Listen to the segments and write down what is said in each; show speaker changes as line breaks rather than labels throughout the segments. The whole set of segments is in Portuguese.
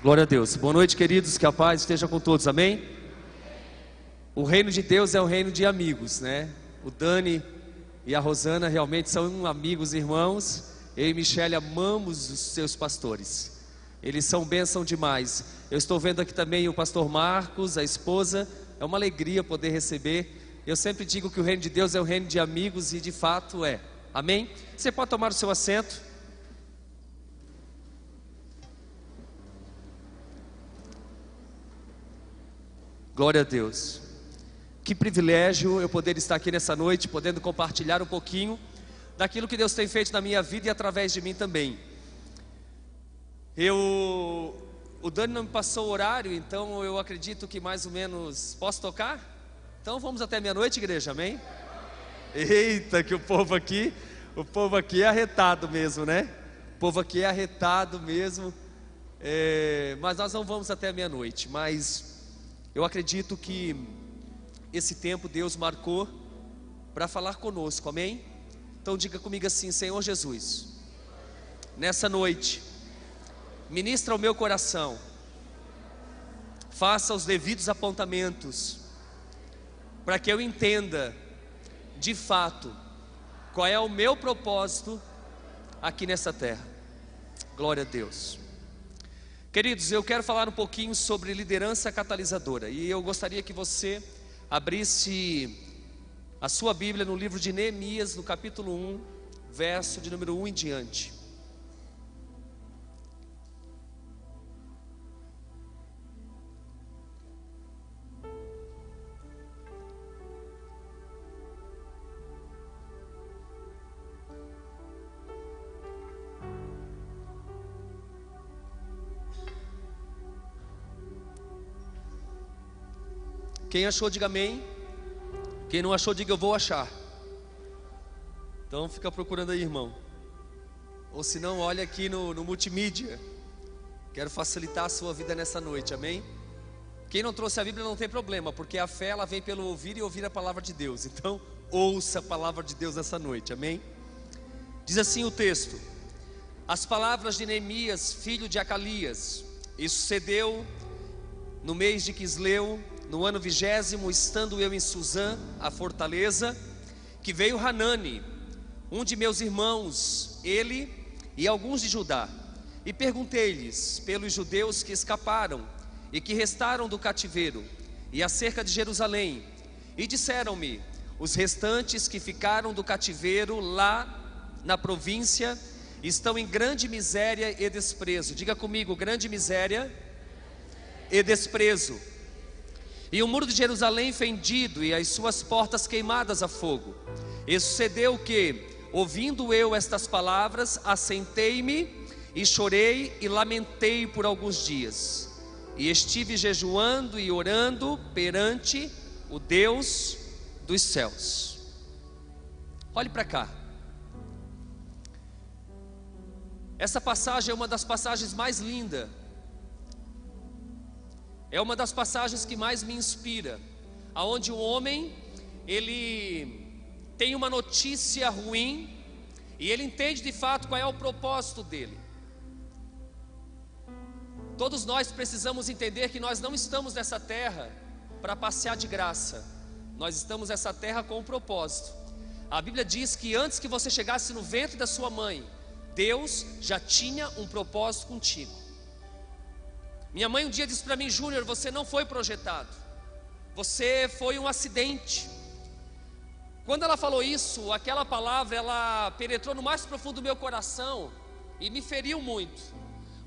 Glória a Deus. Boa noite, queridos. Que a paz esteja com todos. Amém? O reino de Deus é um reino de amigos, né? O Dani e a Rosana realmente são amigos, irmãos. Eu e Michele amamos os seus pastores. Eles são bênção demais. Eu estou vendo aqui também o pastor Marcos, a esposa. É uma alegria poder receber. Eu sempre digo que o reino de Deus é um reino de amigos e de fato é. Amém? Você pode tomar o seu assento. Glória a Deus. Que privilégio eu poder estar aqui nessa noite, podendo compartilhar um pouquinho daquilo que Deus tem feito na minha vida e através de mim também. Eu, o Dani não me passou o horário, então eu acredito que mais ou menos posso tocar. Então vamos até meia-noite, igreja, amém? Eita, que o povo aqui, o povo aqui é arretado mesmo, né? O povo aqui é arretado mesmo. É, mas nós não vamos até meia-noite, mas eu acredito que esse tempo Deus marcou para falar conosco, amém? Então diga comigo assim: Senhor Jesus, nessa noite, ministra o meu coração, faça os devidos apontamentos, para que eu entenda, de fato, qual é o meu propósito aqui nessa terra. Glória a Deus. Queridos, eu quero falar um pouquinho sobre liderança catalisadora e eu gostaria que você abrisse a sua Bíblia no livro de Neemias, no capítulo 1, verso de número 1 em diante. Quem achou, diga amém. Quem não achou, diga eu vou achar. Então fica procurando aí, irmão. Ou se não, olha aqui no, no multimídia. Quero facilitar a sua vida nessa noite, amém? Quem não trouxe a Bíblia não tem problema, porque a fé ela vem pelo ouvir e ouvir a palavra de Deus. Então, ouça a palavra de Deus nessa noite, amém? Diz assim o texto: As palavras de Neemias, filho de Acalias, isso sucedeu no mês de Quisleu, no ano vigésimo, estando eu em Suzã, a fortaleza, que veio Hanani, um de meus irmãos, ele e alguns de Judá, e perguntei-lhes pelos judeus que escaparam e que restaram do cativeiro, e acerca de Jerusalém, e disseram-me: os restantes que ficaram do cativeiro lá na província estão em grande miséria e desprezo. Diga comigo, grande miséria e desprezo e o muro de Jerusalém fendido e as suas portas queimadas a fogo. E sucedeu que, ouvindo eu estas palavras, assentei-me e chorei e lamentei por alguns dias. E estive jejuando e orando perante o Deus dos céus. Olhe para cá. Essa passagem é uma das passagens mais lindas é uma das passagens que mais me inspira, aonde o homem ele tem uma notícia ruim e ele entende de fato qual é o propósito dele. Todos nós precisamos entender que nós não estamos nessa terra para passear de graça. Nós estamos nessa terra com um propósito. A Bíblia diz que antes que você chegasse no ventre da sua mãe, Deus já tinha um propósito contigo. Minha mãe um dia disse para mim, Júnior, você não foi projetado, você foi um acidente. Quando ela falou isso, aquela palavra ela penetrou no mais profundo do meu coração e me feriu muito.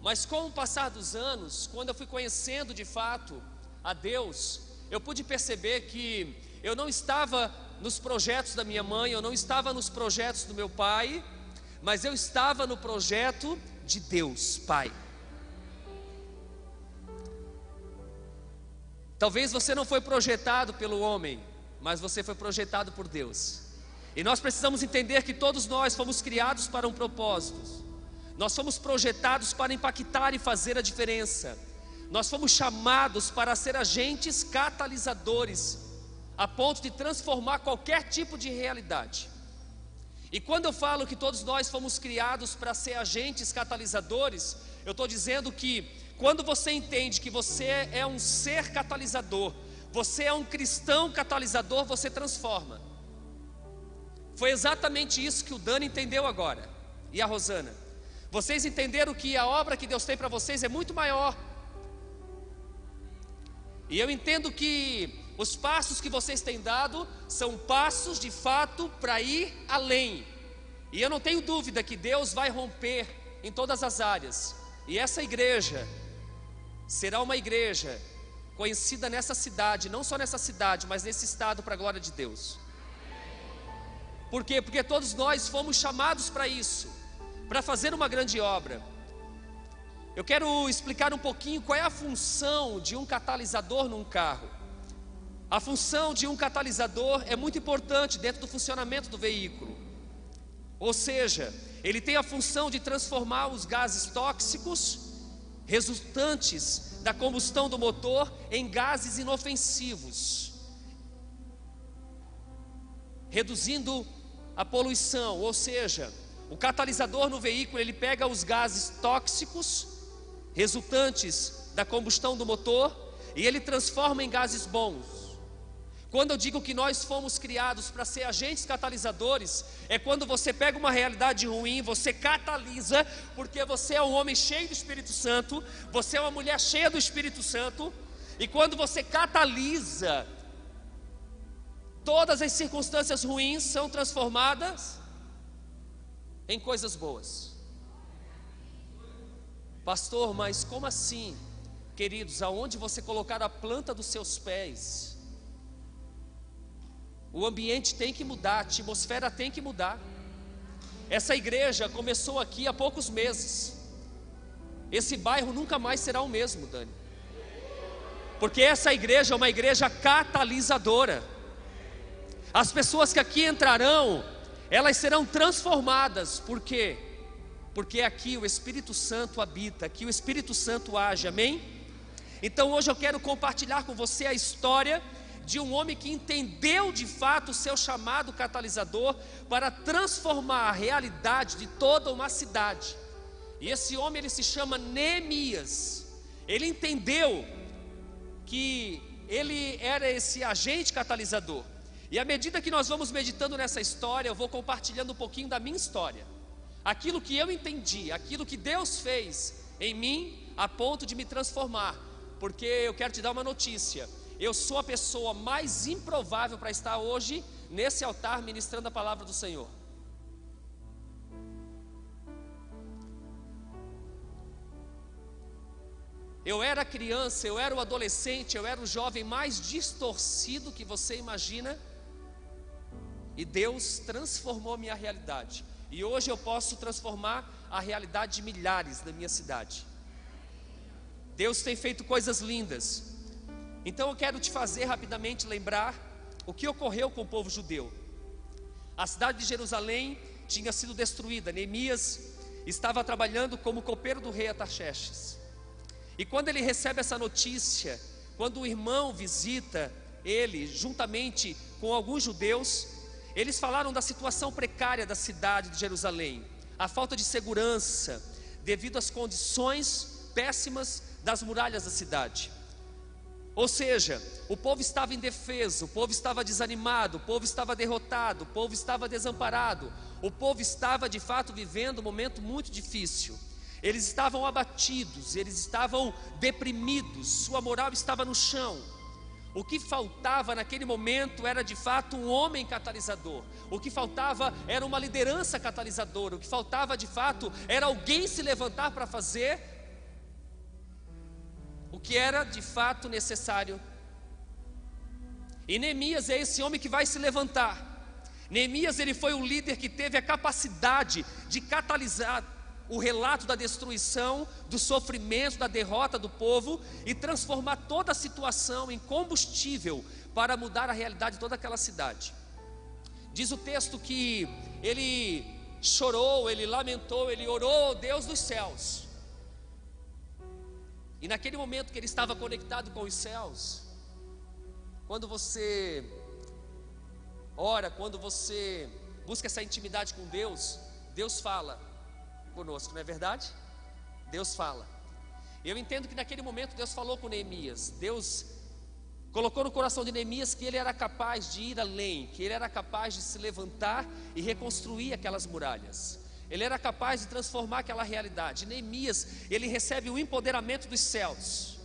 Mas com o passar dos anos, quando eu fui conhecendo de fato a Deus, eu pude perceber que eu não estava nos projetos da minha mãe, eu não estava nos projetos do meu pai, mas eu estava no projeto de Deus, Pai. Talvez você não foi projetado pelo homem, mas você foi projetado por Deus. E nós precisamos entender que todos nós fomos criados para um propósito. Nós fomos projetados para impactar e fazer a diferença. Nós fomos chamados para ser agentes catalisadores, a ponto de transformar qualquer tipo de realidade. E quando eu falo que todos nós fomos criados para ser agentes catalisadores, eu estou dizendo que quando você entende que você é um ser catalisador, você é um cristão catalisador, você transforma. Foi exatamente isso que o Dani entendeu agora, e a Rosana. Vocês entenderam que a obra que Deus tem para vocês é muito maior. E eu entendo que os passos que vocês têm dado são passos de fato para ir além. E eu não tenho dúvida que Deus vai romper em todas as áreas. E essa igreja será uma igreja conhecida nessa cidade, não só nessa cidade, mas nesse estado para a glória de Deus. Por quê? Porque todos nós fomos chamados para isso, para fazer uma grande obra. Eu quero explicar um pouquinho qual é a função de um catalisador num carro. A função de um catalisador é muito importante dentro do funcionamento do veículo. Ou seja, ele tem a função de transformar os gases tóxicos resultantes da combustão do motor em gases inofensivos, reduzindo a poluição, ou seja, o catalisador no veículo ele pega os gases tóxicos resultantes da combustão do motor e ele transforma em gases bons. Quando eu digo que nós fomos criados para ser agentes catalisadores, é quando você pega uma realidade ruim, você catalisa, porque você é um homem cheio do Espírito Santo, você é uma mulher cheia do Espírito Santo, e quando você catalisa, todas as circunstâncias ruins são transformadas em coisas boas. Pastor, mas como assim? Queridos, aonde você colocar a planta dos seus pés, o ambiente tem que mudar, a atmosfera tem que mudar. Essa igreja começou aqui há poucos meses. Esse bairro nunca mais será o mesmo, Dani. Porque essa igreja é uma igreja catalisadora. As pessoas que aqui entrarão, elas serão transformadas. Por quê? Porque aqui o Espírito Santo habita, aqui o Espírito Santo age, amém? Então hoje eu quero compartilhar com você a história de um homem que entendeu de fato o seu chamado catalisador para transformar a realidade de toda uma cidade. E esse homem ele se chama Neemias. Ele entendeu que ele era esse agente catalisador. E à medida que nós vamos meditando nessa história, eu vou compartilhando um pouquinho da minha história. Aquilo que eu entendi, aquilo que Deus fez em mim a ponto de me transformar. Porque eu quero te dar uma notícia eu sou a pessoa mais improvável para estar hoje nesse altar ministrando a palavra do Senhor. Eu era criança, eu era o adolescente, eu era o jovem mais distorcido que você imagina. E Deus transformou minha realidade. E hoje eu posso transformar a realidade de milhares da minha cidade. Deus tem feito coisas lindas. Então eu quero te fazer rapidamente lembrar o que ocorreu com o povo judeu. A cidade de Jerusalém tinha sido destruída. Neemias estava trabalhando como copeiro do rei Ataxerxes. E quando ele recebe essa notícia, quando o irmão visita ele, juntamente com alguns judeus, eles falaram da situação precária da cidade de Jerusalém, a falta de segurança, devido às condições péssimas das muralhas da cidade. Ou seja, o povo estava indefeso, o povo estava desanimado, o povo estava derrotado, o povo estava desamparado, o povo estava de fato vivendo um momento muito difícil. Eles estavam abatidos, eles estavam deprimidos, sua moral estava no chão. O que faltava naquele momento era de fato um homem catalisador. O que faltava era uma liderança catalisadora. O que faltava de fato era alguém se levantar para fazer o que era de fato necessário. E Neemias é esse homem que vai se levantar. Neemias ele foi o líder que teve a capacidade de catalisar o relato da destruição, do sofrimento, da derrota do povo e transformar toda a situação em combustível para mudar a realidade de toda aquela cidade. Diz o texto que ele chorou, ele lamentou, ele orou, Deus dos céus. E naquele momento que ele estava conectado com os céus, quando você ora, quando você busca essa intimidade com Deus, Deus fala conosco, não é verdade? Deus fala. Eu entendo que naquele momento Deus falou com Neemias. Deus colocou no coração de Neemias que ele era capaz de ir além, que ele era capaz de se levantar e reconstruir aquelas muralhas. Ele era capaz de transformar aquela realidade. Neemias, ele recebe o empoderamento dos céus.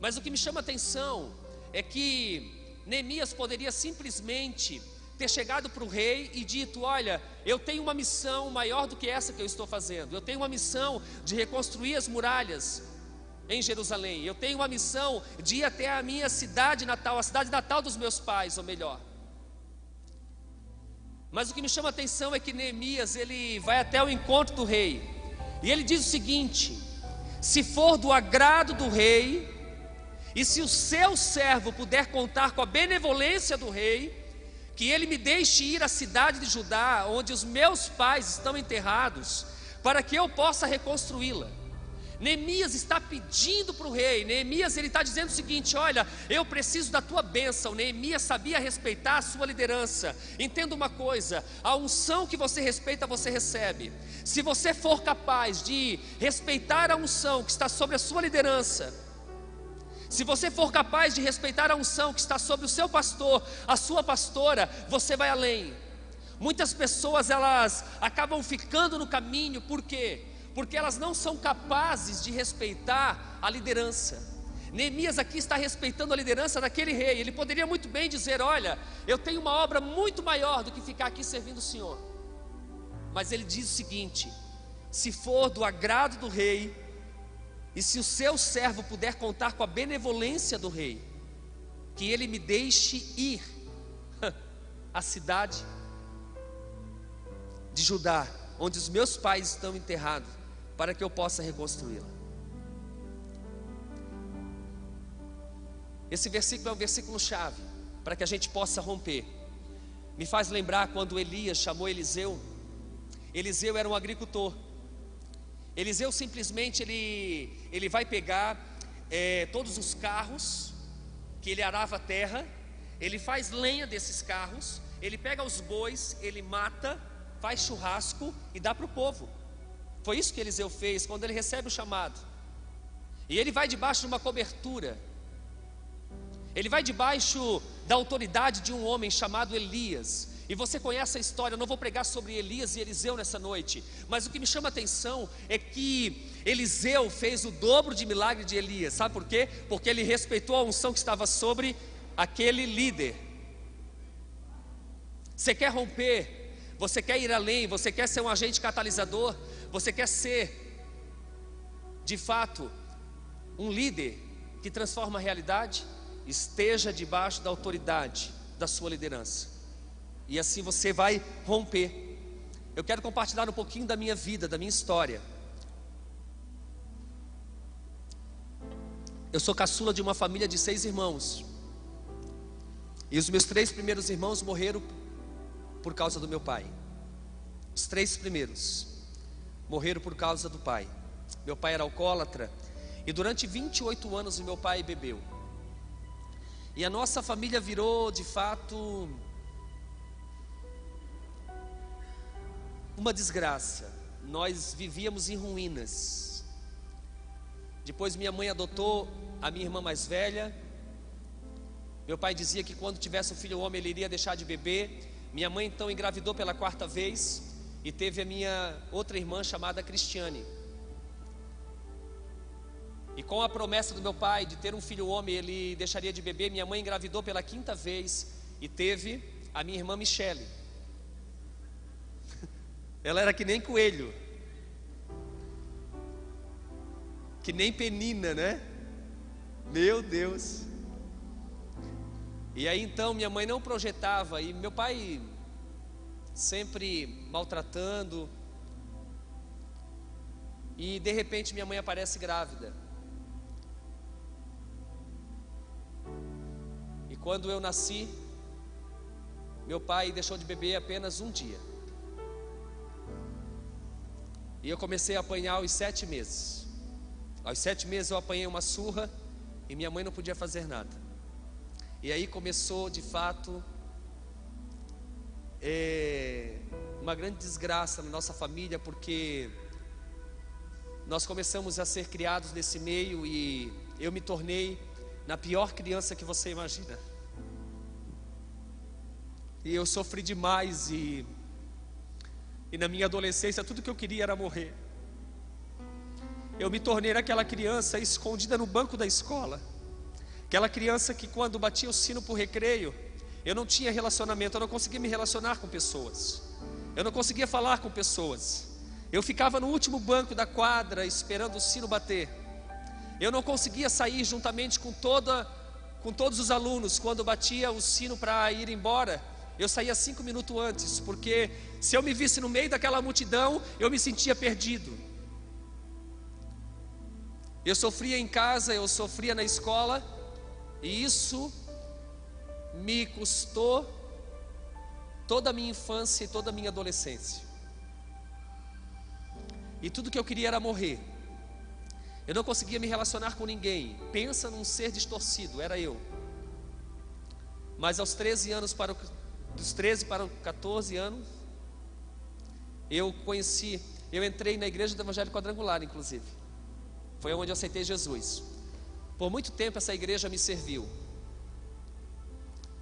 Mas o que me chama a atenção é que Neemias poderia simplesmente ter chegado para o rei e dito: Olha, eu tenho uma missão maior do que essa que eu estou fazendo. Eu tenho uma missão de reconstruir as muralhas em Jerusalém. Eu tenho uma missão de ir até a minha cidade natal, a cidade natal dos meus pais, ou melhor. Mas o que me chama a atenção é que Neemias ele vai até o encontro do rei e ele diz o seguinte: se for do agrado do rei e se o seu servo puder contar com a benevolência do rei, que ele me deixe ir à cidade de Judá, onde os meus pais estão enterrados, para que eu possa reconstruí-la. Neemias está pedindo para o rei, Neemias ele está dizendo o seguinte: olha, eu preciso da tua bênção. Neemias sabia respeitar a sua liderança. Entenda uma coisa: a unção que você respeita, você recebe. Se você for capaz de respeitar a unção que está sobre a sua liderança, se você for capaz de respeitar a unção que está sobre o seu pastor, a sua pastora, você vai além. Muitas pessoas elas acabam ficando no caminho, por quê? Porque elas não são capazes de respeitar a liderança. Neemias aqui está respeitando a liderança daquele rei. Ele poderia muito bem dizer: Olha, eu tenho uma obra muito maior do que ficar aqui servindo o Senhor. Mas ele diz o seguinte: Se for do agrado do rei, e se o seu servo puder contar com a benevolência do rei, que ele me deixe ir à cidade de Judá, onde os meus pais estão enterrados, para que eu possa reconstruí-la. Esse versículo é um versículo chave para que a gente possa romper. Me faz lembrar quando Elias chamou Eliseu. Eliseu era um agricultor. Eliseu simplesmente ele, ele vai pegar é, todos os carros que ele arava a terra, ele faz lenha desses carros, ele pega os bois, ele mata, faz churrasco e dá para o povo. Foi isso que Eliseu fez quando ele recebe o chamado. E ele vai debaixo de uma cobertura. Ele vai debaixo da autoridade de um homem chamado Elias. E você conhece a história, eu não vou pregar sobre Elias e Eliseu nessa noite, mas o que me chama a atenção é que Eliseu fez o dobro de milagre de Elias, sabe por quê? Porque ele respeitou a unção que estava sobre aquele líder. Você quer romper, você quer ir além, você quer ser um agente catalisador, você quer ser, de fato, um líder que transforma a realidade? Esteja debaixo da autoridade da sua liderança. E assim você vai romper. Eu quero compartilhar um pouquinho da minha vida, da minha história. Eu sou caçula de uma família de seis irmãos. E os meus três primeiros irmãos morreram por causa do meu pai. Os três primeiros morreram por causa do pai. Meu pai era alcoólatra e durante 28 anos meu pai bebeu. E a nossa família virou de fato uma desgraça. Nós vivíamos em ruínas. Depois minha mãe adotou a minha irmã mais velha. Meu pai dizia que quando tivesse um filho homem ele iria deixar de beber. Minha mãe então engravidou pela quarta vez e teve a minha outra irmã chamada Cristiane. E com a promessa do meu pai de ter um filho homem, ele deixaria de beber. Minha mãe engravidou pela quinta vez e teve a minha irmã Michele. Ela era que nem coelho, que nem penina, né? Meu Deus. E aí então minha mãe não projetava e meu pai sempre maltratando. E de repente minha mãe aparece grávida. E quando eu nasci, meu pai deixou de beber apenas um dia. E eu comecei a apanhar aos sete meses. Aos sete meses eu apanhei uma surra e minha mãe não podia fazer nada. E aí começou de fato é, uma grande desgraça na nossa família, porque nós começamos a ser criados nesse meio e eu me tornei na pior criança que você imagina. E eu sofri demais e e na minha adolescência tudo que eu queria era morrer. Eu me tornei aquela criança escondida no banco da escola. Aquela criança que quando batia o sino para o recreio, eu não tinha relacionamento, eu não conseguia me relacionar com pessoas. Eu não conseguia falar com pessoas. Eu ficava no último banco da quadra esperando o sino bater. Eu não conseguia sair juntamente com toda com todos os alunos quando batia o sino para ir embora. Eu saía cinco minutos antes, porque se eu me visse no meio daquela multidão, eu me sentia perdido. Eu sofria em casa, eu sofria na escola, e isso me custou toda a minha infância e toda a minha adolescência. E tudo que eu queria era morrer. Eu não conseguia me relacionar com ninguém. Pensa num ser distorcido, era eu. Mas aos 13 anos para o dos 13 para os 14 anos, eu conheci, eu entrei na igreja do Evangelho Quadrangular, inclusive. Foi onde eu aceitei Jesus. Por muito tempo essa igreja me serviu.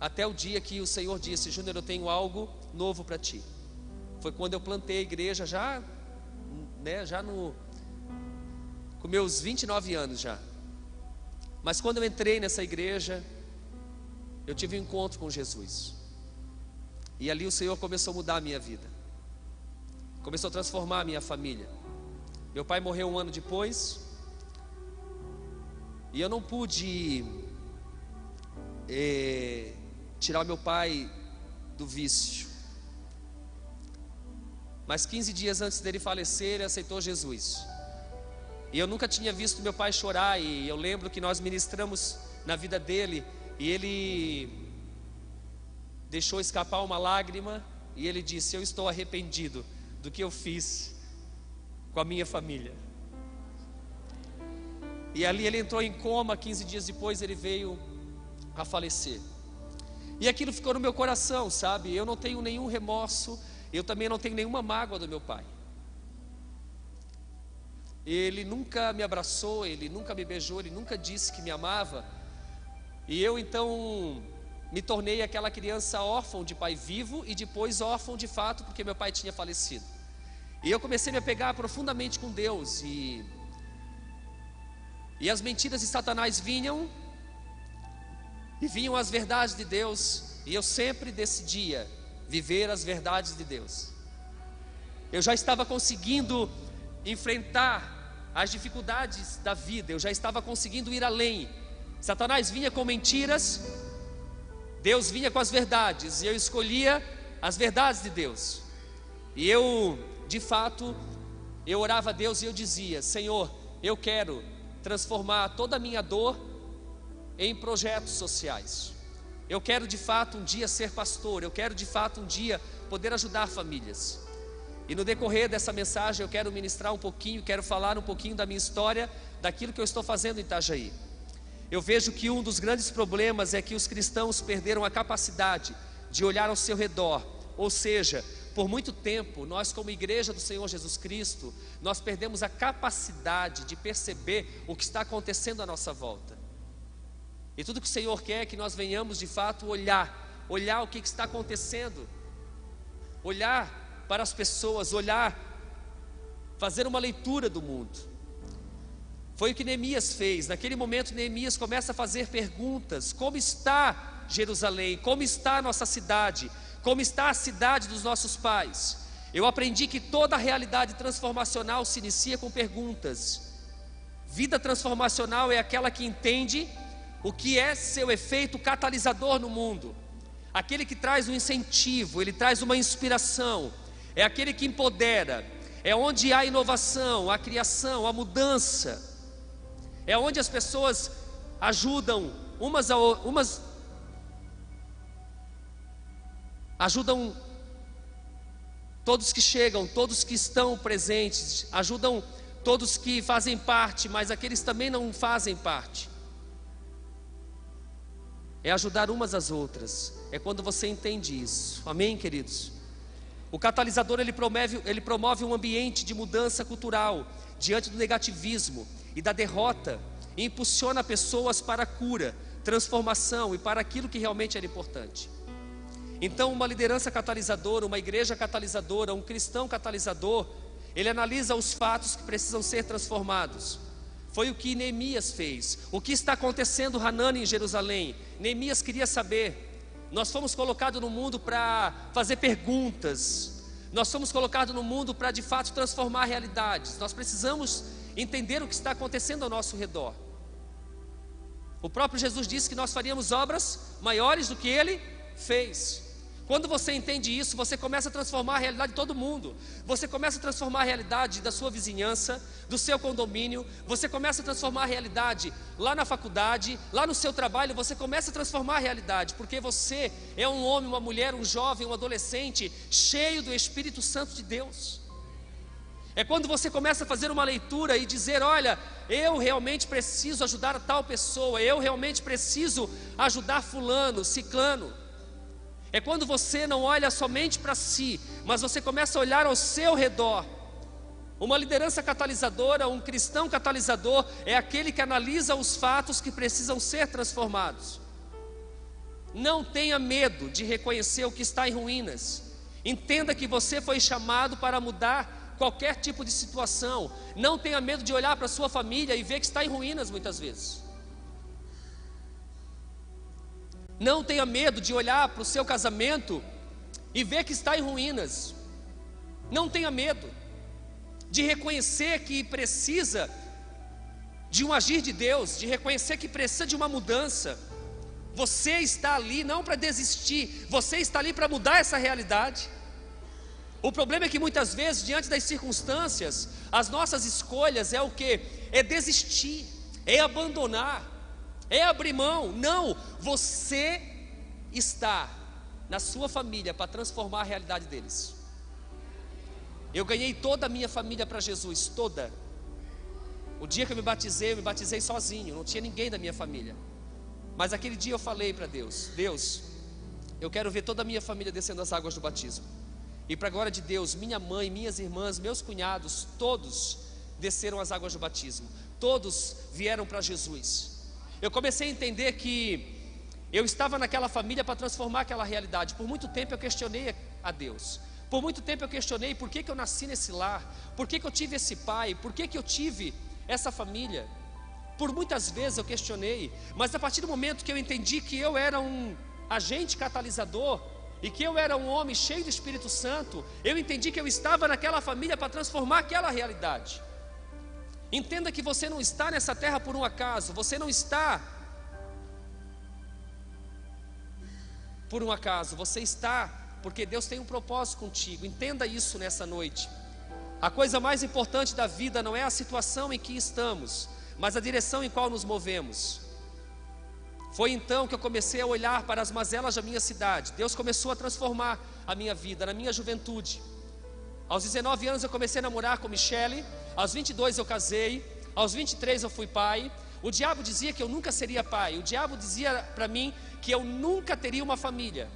Até o dia que o Senhor disse: Júnior, eu tenho algo novo para ti. Foi quando eu plantei a igreja já, né, já no com meus 29 anos já. Mas quando eu entrei nessa igreja, eu tive um encontro com Jesus. E ali o Senhor começou a mudar a minha vida. Começou a transformar a minha família. Meu pai morreu um ano depois. E eu não pude é, tirar meu pai do vício. Mas 15 dias antes dele falecer, ele aceitou Jesus. E eu nunca tinha visto meu pai chorar. E eu lembro que nós ministramos na vida dele. E ele deixou escapar uma lágrima e ele disse: Eu estou arrependido do que eu fiz com a minha família. E ali ele entrou em coma, 15 dias depois ele veio a falecer. E aquilo ficou no meu coração, sabe? Eu não tenho nenhum remorso, eu também não tenho nenhuma mágoa do meu pai. Ele nunca me abraçou, ele nunca me beijou, ele nunca disse que me amava. E eu então me tornei aquela criança órfã de pai vivo e depois órfão de fato, porque meu pai tinha falecido. E eu comecei a me apegar profundamente com Deus e e as mentiras de Satanás vinham e vinham as verdades de Deus, e eu sempre decidia viver as verdades de Deus. Eu já estava conseguindo enfrentar as dificuldades da vida, eu já estava conseguindo ir além. Satanás vinha com mentiras, Deus vinha com as verdades e eu escolhia as verdades de Deus. E eu, de fato, eu orava a Deus e eu dizia: Senhor, eu quero transformar toda a minha dor em projetos sociais. Eu quero de fato um dia ser pastor, eu quero de fato um dia poder ajudar famílias. E no decorrer dessa mensagem eu quero ministrar um pouquinho, quero falar um pouquinho da minha história, daquilo que eu estou fazendo em Itajaí. Eu vejo que um dos grandes problemas é que os cristãos perderam a capacidade de olhar ao seu redor, ou seja, por muito tempo, nós, como igreja do Senhor Jesus Cristo, nós perdemos a capacidade de perceber o que está acontecendo à nossa volta. E tudo que o Senhor quer é que nós venhamos de fato olhar, olhar o que está acontecendo, olhar para as pessoas, olhar, fazer uma leitura do mundo. Foi o que Neemias fez. Naquele momento, Neemias começa a fazer perguntas: como está Jerusalém? Como está a nossa cidade? Como está a cidade dos nossos pais? Eu aprendi que toda a realidade transformacional se inicia com perguntas. Vida transformacional é aquela que entende o que é seu efeito catalisador no mundo, aquele que traz um incentivo, ele traz uma inspiração, é aquele que empodera, é onde há inovação, a criação, a mudança. É onde as pessoas ajudam umas a umas ajudam todos que chegam, todos que estão presentes, ajudam todos que fazem parte, mas aqueles também não fazem parte. É ajudar umas às outras. É quando você entende isso. Amém, queridos. O catalisador ele promove, ele promove um ambiente de mudança cultural diante do negativismo e da derrota e impulsiona pessoas para a cura, transformação e para aquilo que realmente era importante. Então, uma liderança catalisadora, uma igreja catalisadora, um cristão catalisador, ele analisa os fatos que precisam ser transformados. Foi o que Neemias fez. O que está acontecendo Hanani em Jerusalém? Neemias queria saber. Nós fomos colocados no mundo para fazer perguntas. Nós fomos colocados no mundo para de fato transformar realidades. Nós precisamos entender o que está acontecendo ao nosso redor. O próprio Jesus disse que nós faríamos obras maiores do que ele fez. Quando você entende isso, você começa a transformar a realidade de todo mundo. Você começa a transformar a realidade da sua vizinhança, do seu condomínio. Você começa a transformar a realidade lá na faculdade, lá no seu trabalho. Você começa a transformar a realidade, porque você é um homem, uma mulher, um jovem, um adolescente cheio do Espírito Santo de Deus. É quando você começa a fazer uma leitura e dizer: Olha, eu realmente preciso ajudar a tal pessoa, eu realmente preciso ajudar Fulano, Ciclano. É quando você não olha somente para si, mas você começa a olhar ao seu redor. Uma liderança catalisadora, um cristão catalisador, é aquele que analisa os fatos que precisam ser transformados. Não tenha medo de reconhecer o que está em ruínas. Entenda que você foi chamado para mudar qualquer tipo de situação. Não tenha medo de olhar para sua família e ver que está em ruínas muitas vezes. Não tenha medo de olhar para o seu casamento e ver que está em ruínas. Não tenha medo de reconhecer que precisa de um agir de Deus, de reconhecer que precisa de uma mudança. Você está ali não para desistir, você está ali para mudar essa realidade. O problema é que muitas vezes, diante das circunstâncias, as nossas escolhas é o que? É desistir, é abandonar é abrir mão. Não, você está na sua família para transformar a realidade deles. Eu ganhei toda a minha família para Jesus, toda. O dia que eu me batizei, eu me batizei sozinho, não tinha ninguém da minha família. Mas aquele dia eu falei para Deus: Deus, eu quero ver toda a minha família descendo as águas do batismo. E para a glória de Deus, minha mãe, minhas irmãs, meus cunhados, todos desceram as águas do batismo. Todos vieram para Jesus. Eu comecei a entender que eu estava naquela família para transformar aquela realidade. Por muito tempo eu questionei a Deus. Por muito tempo eu questionei por que, que eu nasci nesse lar, por que, que eu tive esse pai, por que, que eu tive essa família. Por muitas vezes eu questionei, mas a partir do momento que eu entendi que eu era um agente catalisador e que eu era um homem cheio do Espírito Santo, eu entendi que eu estava naquela família para transformar aquela realidade. Entenda que você não está nessa terra por um acaso, você não está por um acaso, você está porque Deus tem um propósito contigo. Entenda isso nessa noite. A coisa mais importante da vida não é a situação em que estamos, mas a direção em qual nos movemos. Foi então que eu comecei a olhar para as mazelas da minha cidade. Deus começou a transformar a minha vida, na minha juventude. Aos 19 anos eu comecei a namorar com Michele, aos 22 eu casei, aos 23 eu fui pai. O diabo dizia que eu nunca seria pai, o diabo dizia para mim que eu nunca teria uma família.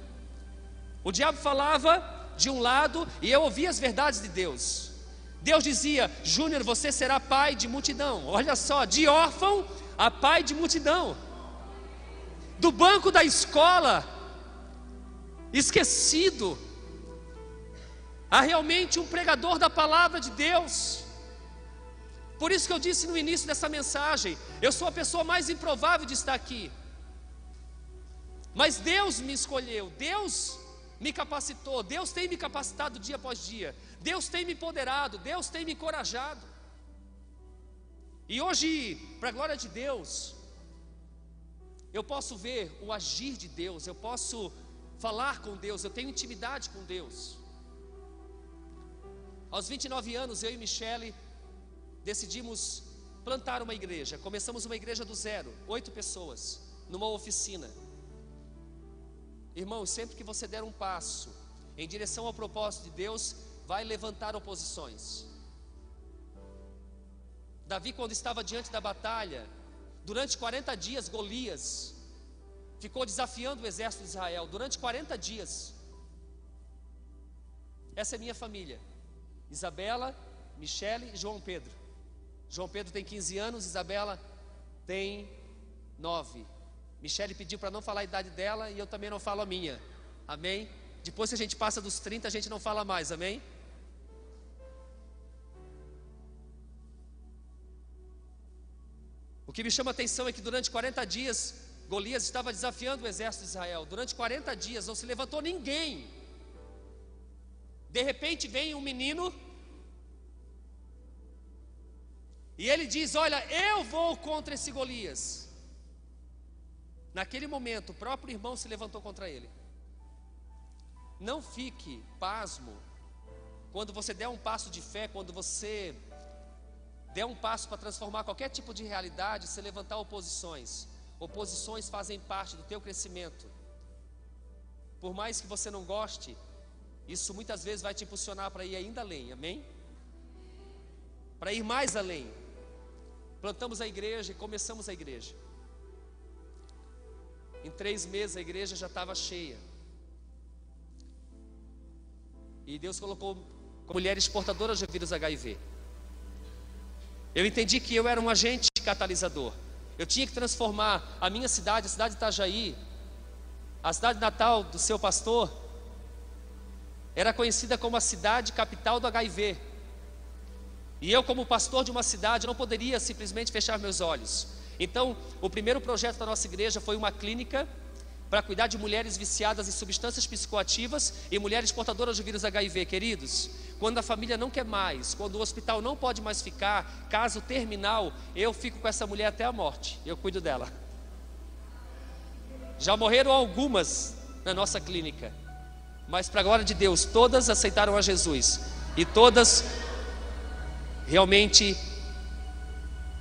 O diabo falava de um lado e eu ouvia as verdades de Deus. Deus dizia: Júnior, você será pai de multidão. Olha só, de órfão a pai de multidão. Do banco da escola, esquecido, Há realmente um pregador da palavra de Deus. Por isso que eu disse no início dessa mensagem: eu sou a pessoa mais improvável de estar aqui. Mas Deus me escolheu, Deus me capacitou, Deus tem me capacitado dia após dia, Deus tem me empoderado, Deus tem me encorajado. E hoje, para a glória de Deus, eu posso ver o agir de Deus, eu posso falar com Deus, eu tenho intimidade com Deus. Aos 29 anos, eu e Michele decidimos plantar uma igreja. Começamos uma igreja do zero, oito pessoas, numa oficina. Irmãos, sempre que você der um passo em direção ao propósito de Deus, vai levantar oposições. Davi, quando estava diante da batalha, durante 40 dias, Golias ficou desafiando o exército de Israel. Durante 40 dias. Essa é minha família. Isabela, Michele e João Pedro. João Pedro tem 15 anos, Isabela tem 9. Michele pediu para não falar a idade dela e eu também não falo a minha. Amém? Depois que a gente passa dos 30, a gente não fala mais, amém? O que me chama a atenção é que durante 40 dias, Golias estava desafiando o exército de Israel. Durante 40 dias não se levantou ninguém. De repente vem um menino e ele diz: Olha, eu vou contra esse Golias. Naquele momento, o próprio irmão se levantou contra ele. Não fique pasmo quando você der um passo de fé, quando você der um passo para transformar qualquer tipo de realidade, se levantar oposições. Oposições fazem parte do teu crescimento. Por mais que você não goste, isso muitas vezes vai te impulsionar para ir ainda além, amém? Para ir mais além. Plantamos a igreja e começamos a igreja. Em três meses a igreja já estava cheia. E Deus colocou mulheres portadoras de vírus HIV. Eu entendi que eu era um agente catalisador. Eu tinha que transformar a minha cidade, a cidade de Itajaí, a cidade natal do seu pastor, era conhecida como a cidade capital do HIV. E eu, como pastor de uma cidade, não poderia simplesmente fechar meus olhos. Então, o primeiro projeto da nossa igreja foi uma clínica para cuidar de mulheres viciadas em substâncias psicoativas e mulheres portadoras de vírus HIV, queridos. Quando a família não quer mais, quando o hospital não pode mais ficar, caso terminal, eu fico com essa mulher até a morte, eu cuido dela. Já morreram algumas na nossa clínica, mas para a glória de Deus, todas aceitaram a Jesus e todas realmente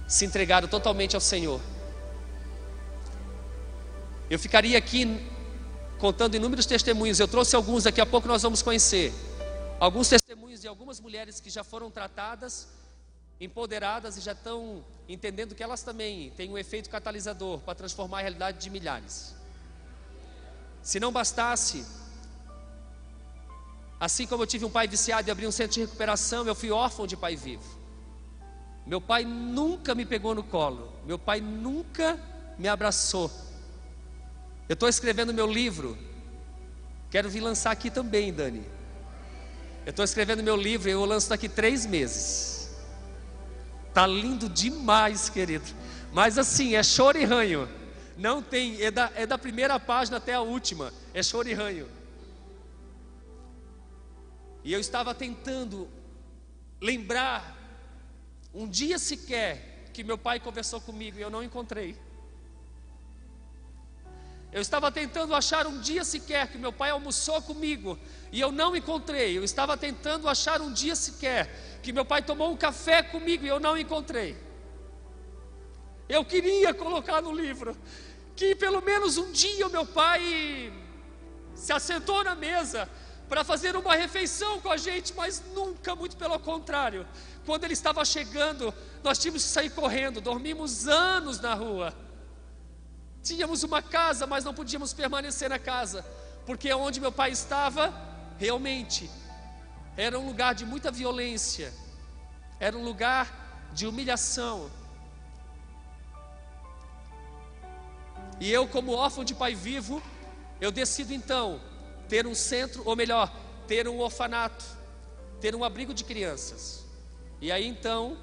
se entregaram totalmente ao Senhor. Eu ficaria aqui contando inúmeros testemunhos, eu trouxe alguns, daqui a pouco nós vamos conhecer. Alguns testemunhos de algumas mulheres que já foram tratadas, empoderadas e já estão entendendo que elas também têm um efeito catalisador para transformar a realidade de milhares. Se não bastasse, assim como eu tive um pai viciado e abri um centro de recuperação, eu fui órfão de pai vivo. Meu pai nunca me pegou no colo, meu pai nunca me abraçou. Eu estou escrevendo meu livro, quero vir lançar aqui também, Dani. Eu estou escrevendo meu livro e eu lanço daqui três meses. Tá lindo demais, querido. Mas assim, é choro e ranho. Não tem, é da, é da primeira página até a última. É choro e ranho. E eu estava tentando lembrar um dia sequer que meu pai conversou comigo e eu não encontrei. Eu estava tentando achar um dia sequer que meu pai almoçou comigo e eu não encontrei. Eu estava tentando achar um dia sequer que meu pai tomou um café comigo e eu não encontrei. Eu queria colocar no livro que pelo menos um dia o meu pai se assentou na mesa para fazer uma refeição com a gente, mas nunca, muito pelo contrário. Quando ele estava chegando, nós tínhamos que sair correndo, dormimos anos na rua. Tínhamos uma casa, mas não podíamos permanecer na casa, porque onde meu pai estava, realmente, era um lugar de muita violência, era um lugar de humilhação. E eu, como órfão de pai vivo, eu decido então ter um centro, ou melhor, ter um orfanato, ter um abrigo de crianças. E aí então,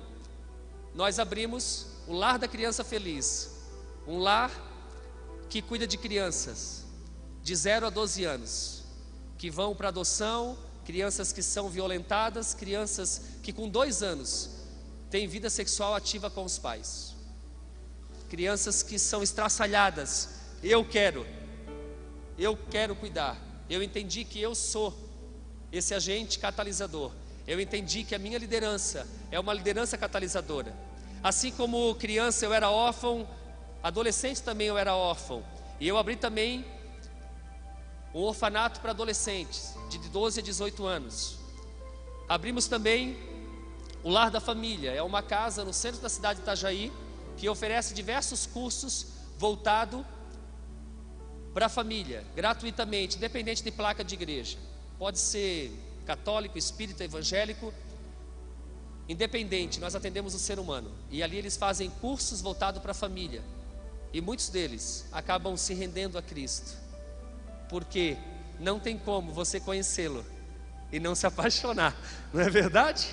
nós abrimos o Lar da Criança Feliz, um lar que cuida de crianças de 0 a 12 anos, que vão para adoção, crianças que são violentadas, crianças que com dois anos têm vida sexual ativa com os pais, crianças que são estraçalhadas. Eu quero, eu quero cuidar. Eu entendi que eu sou esse agente catalisador. Eu entendi que a minha liderança é uma liderança catalisadora. Assim como criança eu era órfão Adolescente também eu era órfão. E eu abri também um orfanato para adolescentes, de 12 a 18 anos. Abrimos também o Lar da Família, é uma casa no centro da cidade de Itajaí, que oferece diversos cursos voltado para a família, gratuitamente, independente de placa de igreja. Pode ser católico, espírita, evangélico. independente, nós atendemos o ser humano. E ali eles fazem cursos voltados para a família. E muitos deles acabam se rendendo a Cristo. Porque não tem como você conhecê-lo e não se apaixonar, não é verdade?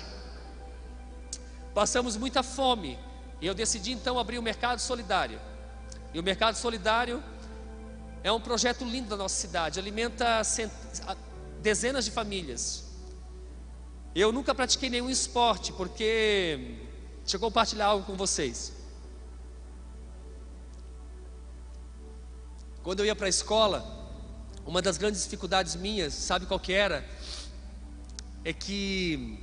Passamos muita fome e eu decidi então abrir o Mercado Solidário. E o Mercado Solidário é um projeto lindo da nossa cidade, alimenta dezenas de famílias. Eu nunca pratiquei nenhum esporte, porque. Deixa eu compartilhar algo com vocês. Quando eu ia para a escola, uma das grandes dificuldades minhas, sabe qual que era? É que,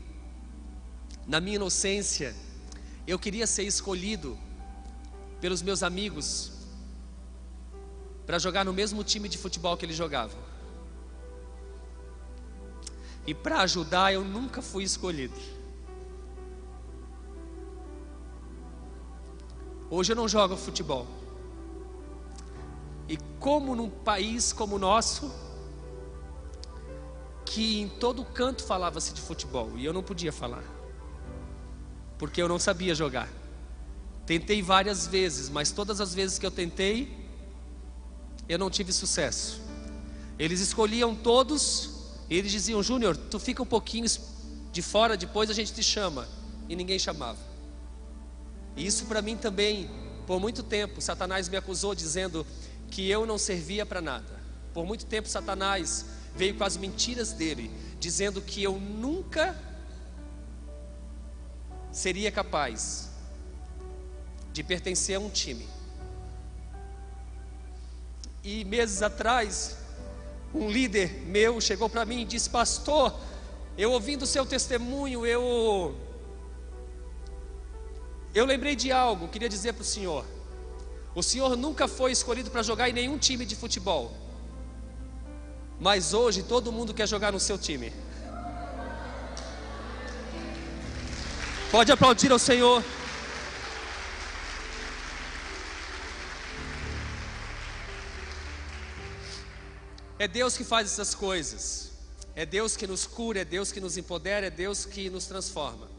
na minha inocência, eu queria ser escolhido pelos meus amigos para jogar no mesmo time de futebol que eles jogavam. E para ajudar, eu nunca fui escolhido. Hoje eu não jogo futebol. E como num país como o nosso, que em todo canto falava-se de futebol, e eu não podia falar, porque eu não sabia jogar. Tentei várias vezes, mas todas as vezes que eu tentei, eu não tive sucesso. Eles escolhiam todos e eles diziam: Júnior, tu fica um pouquinho de fora, depois a gente te chama. E ninguém chamava. E isso para mim também, por muito tempo, Satanás me acusou dizendo que eu não servia para nada. Por muito tempo, Satanás veio com as mentiras dele, dizendo que eu nunca seria capaz de pertencer a um time. E meses atrás, um líder meu chegou para mim e disse: Pastor, eu ouvindo o seu testemunho, eu. Eu lembrei de algo, queria dizer para o senhor. O senhor nunca foi escolhido para jogar em nenhum time de futebol. Mas hoje todo mundo quer jogar no seu time. Pode aplaudir ao Senhor. É Deus que faz essas coisas. É Deus que nos cura, é Deus que nos empodera, é Deus que nos transforma.